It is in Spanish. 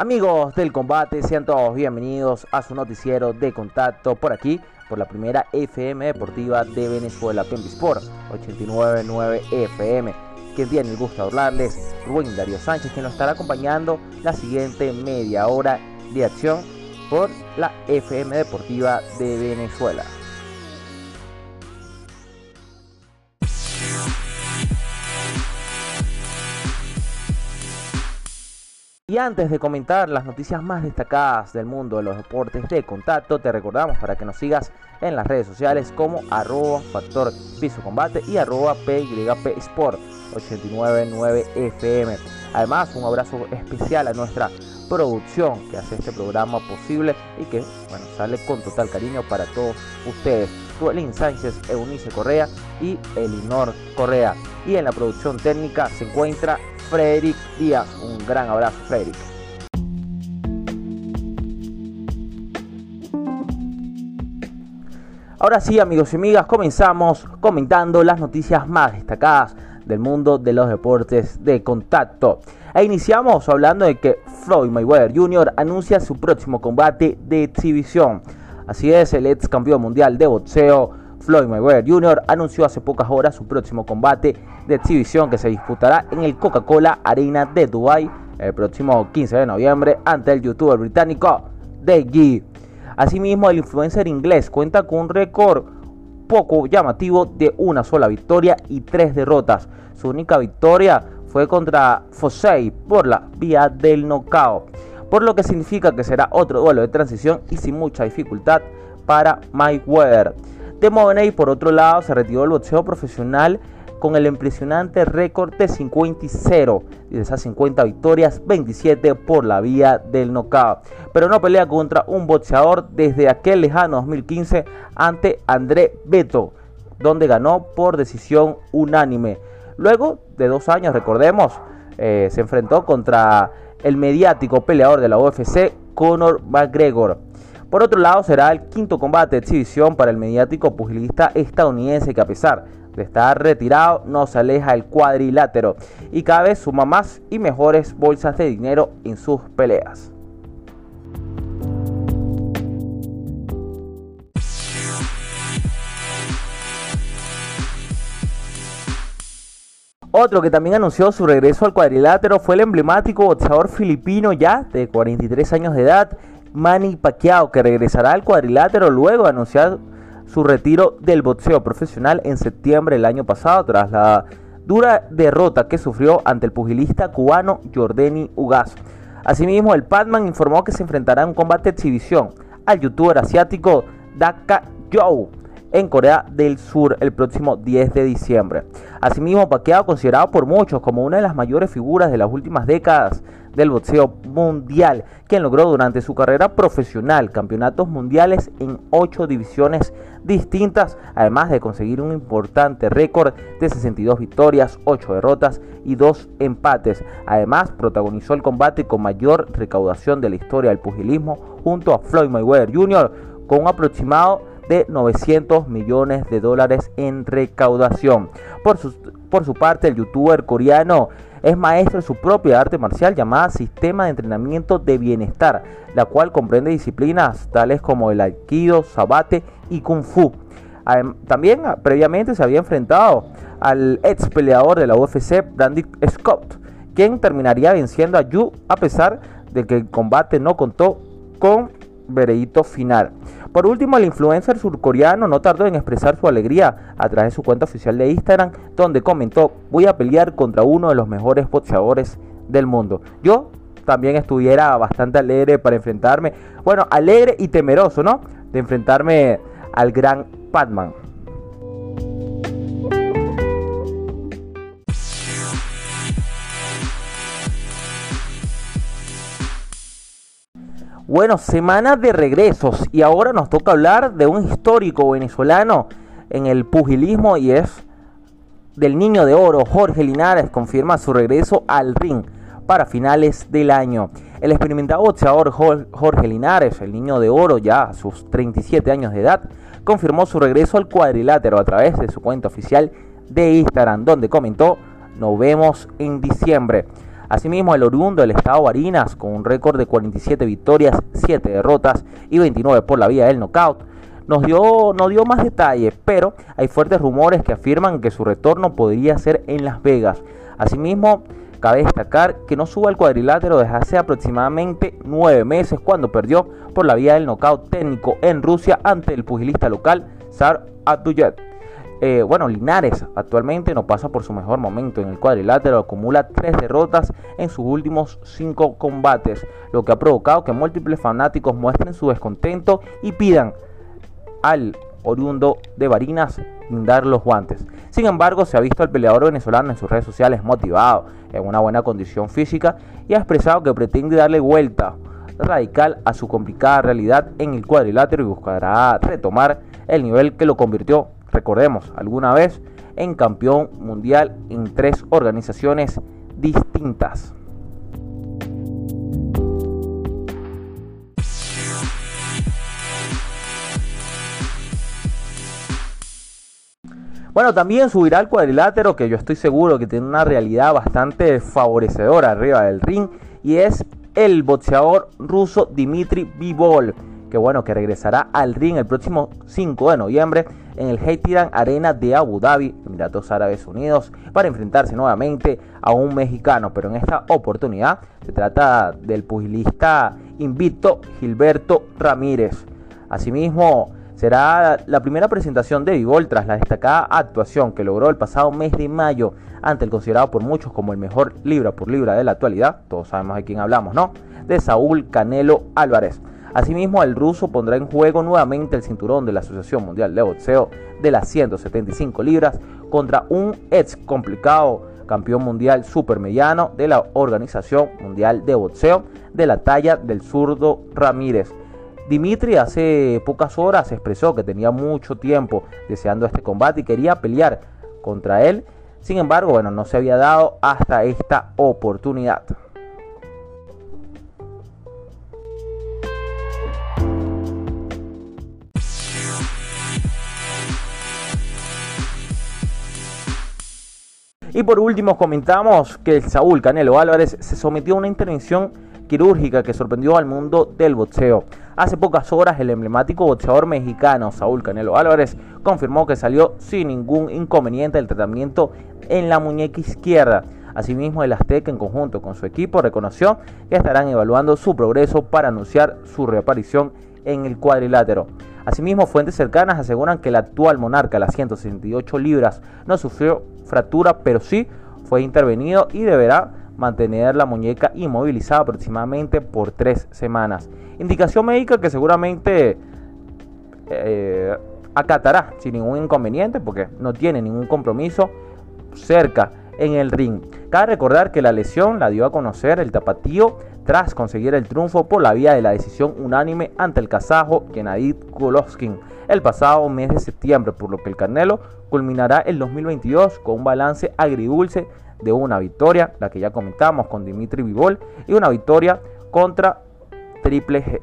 Amigos del combate, sean todos bienvenidos a su noticiero de contacto por aquí, por la primera FM deportiva de Venezuela, Sport 899 FM. Quien tiene el gusto de hablarles, Rubén Darío Sánchez, que nos estará acompañando la siguiente media hora de acción por la FM deportiva de Venezuela. Antes de comentar las noticias más destacadas del mundo de los deportes de contacto, te recordamos para que nos sigas en las redes sociales como arroba factor piso combate y arroba PYP Sport 899 FM. Además, un abrazo especial a nuestra producción que hace este programa posible y que sale con total cariño para todos ustedes. Tuelín Sánchez, Eunice Correa y Elinor Correa. Y en la producción técnica se encuentra Frederick Díaz. Un gran abrazo, Frederick. Ahora sí, amigos y amigas, comenzamos comentando las noticias más destacadas del mundo de los deportes de contacto. E iniciamos hablando de que Floyd Mayweather Jr. anuncia su próximo combate de exhibición. Así es, el ex campeón mundial de boxeo Floyd Mayweather Jr. anunció hace pocas horas su próximo combate de exhibición que se disputará en el Coca-Cola Arena de Dubai el próximo 15 de noviembre ante el youtuber británico The Asimismo, el influencer inglés cuenta con un récord poco llamativo de una sola victoria y tres derrotas. Su única victoria fue contra Fossey por la vía del knockout, por lo que significa que será otro duelo de transición y sin mucha dificultad para Mayweather. De por otro lado, se retiró del boxeo profesional con el impresionante récord de 50 y 0. Y de esas 50 victorias, 27 por la vía del knockout. Pero no pelea contra un boxeador desde aquel lejano 2015 ante André Beto, donde ganó por decisión unánime. Luego de dos años, recordemos, eh, se enfrentó contra el mediático peleador de la UFC, Conor McGregor. Por otro lado, será el quinto combate de exhibición para el mediático pugilista estadounidense que a pesar de estar retirado no se aleja del cuadrilátero y cada vez suma más y mejores bolsas de dinero en sus peleas. Otro que también anunció su regreso al cuadrilátero fue el emblemático boxeador filipino ya de 43 años de edad, Manny Pacquiao, que regresará al cuadrilátero luego de anunciar su retiro del boxeo profesional en septiembre del año pasado tras la dura derrota que sufrió ante el pugilista cubano Jordani Ugas. Asimismo, el Padman informó que se enfrentará en un combate exhibición al youtuber asiático Daka Joe en Corea del Sur el próximo 10 de diciembre. Asimismo, Pacquiao, considerado por muchos como una de las mayores figuras de las últimas décadas del boxeo mundial, quien logró durante su carrera profesional campeonatos mundiales en ocho divisiones distintas, además de conseguir un importante récord de 62 victorias, 8 derrotas y 2 empates. Además, protagonizó el combate con mayor recaudación de la historia del pugilismo junto a Floyd Mayweather Jr. con un aproximado de 900 millones de dólares en recaudación. Por su, por su parte, el youtuber coreano es maestro de su propia arte marcial llamada Sistema de Entrenamiento de Bienestar, la cual comprende disciplinas tales como el Aikido, Sabate y Kung Fu. También ah, previamente se había enfrentado al ex peleador de la UFC, Brandy Scott, quien terminaría venciendo a Yu a pesar de que el combate no contó con veredicto final. Por último, el influencer surcoreano no tardó en expresar su alegría a través de su cuenta oficial de Instagram, donde comentó, voy a pelear contra uno de los mejores boxeadores del mundo. Yo también estuviera bastante alegre para enfrentarme, bueno, alegre y temeroso, ¿no? De enfrentarme al gran Batman. Bueno, semana de regresos y ahora nos toca hablar de un histórico venezolano en el pugilismo y es del niño de oro. Jorge Linares confirma su regreso al ring para finales del año. El experimentado boxeador Jorge Linares, el niño de oro ya a sus 37 años de edad, confirmó su regreso al cuadrilátero a través de su cuenta oficial de Instagram, donde comentó, nos vemos en diciembre. Asimismo, el oriundo del estado Barinas, con un récord de 47 victorias, 7 derrotas y 29 por la vía del knockout, nos dio, no dio más detalles, pero hay fuertes rumores que afirman que su retorno podría ser en Las Vegas. Asimismo, cabe destacar que no sube al cuadrilátero desde hace aproximadamente 9 meses cuando perdió por la vía del knockout técnico en Rusia ante el pugilista local Sar Abduyet. Eh, bueno, Linares actualmente no pasa por su mejor momento en el cuadrilátero, acumula tres derrotas en sus últimos cinco combates, lo que ha provocado que múltiples fanáticos muestren su descontento y pidan al oriundo de Barinas dar los guantes. Sin embargo, se ha visto al peleador venezolano en sus redes sociales motivado, en una buena condición física y ha expresado que pretende darle vuelta radical a su complicada realidad en el cuadrilátero y buscará retomar el nivel que lo convirtió recordemos, alguna vez en campeón mundial en tres organizaciones distintas. Bueno, también subirá al cuadrilátero que yo estoy seguro que tiene una realidad bastante favorecedora arriba del ring y es el boxeador ruso Dimitri Bivol que bueno, que regresará al ring el próximo 5 de noviembre en el Heitiran Arena de Abu Dhabi, Emiratos Árabes Unidos, para enfrentarse nuevamente a un mexicano, pero en esta oportunidad se trata del pugilista invicto Gilberto Ramírez. Asimismo, será la primera presentación de Vivol tras la destacada actuación que logró el pasado mes de mayo ante el considerado por muchos como el mejor libra por libra de la actualidad, todos sabemos de quién hablamos, ¿no? De Saúl Canelo Álvarez. Asimismo, el ruso pondrá en juego nuevamente el cinturón de la Asociación Mundial de Boxeo de las 175 libras contra un ex complicado campeón mundial supermediano de la Organización Mundial de Boxeo de la talla del zurdo Ramírez. Dimitri hace pocas horas expresó que tenía mucho tiempo deseando este combate y quería pelear contra él. Sin embargo, bueno, no se había dado hasta esta oportunidad. Y por último comentamos que el Saúl Canelo Álvarez se sometió a una intervención quirúrgica que sorprendió al mundo del boxeo. Hace pocas horas el emblemático boxeador mexicano Saúl Canelo Álvarez confirmó que salió sin ningún inconveniente del tratamiento en la muñeca izquierda. Asimismo, el Azteca en conjunto con su equipo reconoció que estarán evaluando su progreso para anunciar su reaparición en el cuadrilátero. Asimismo, fuentes cercanas aseguran que el actual monarca, las 168 libras, no sufrió fractura, pero sí fue intervenido y deberá mantener la muñeca inmovilizada aproximadamente por tres semanas. Indicación médica que seguramente eh, acatará sin ningún inconveniente porque no tiene ningún compromiso cerca en el ring. Cabe recordar que la lesión la dio a conocer el tapatío tras conseguir el triunfo por la vía de la decisión unánime ante el kazajo Gennady Golovkin el pasado mes de septiembre, por lo que el Canelo culminará el 2022 con un balance agridulce de una victoria, la que ya comentamos con Dimitri Vivol, y una victoria contra Triple G.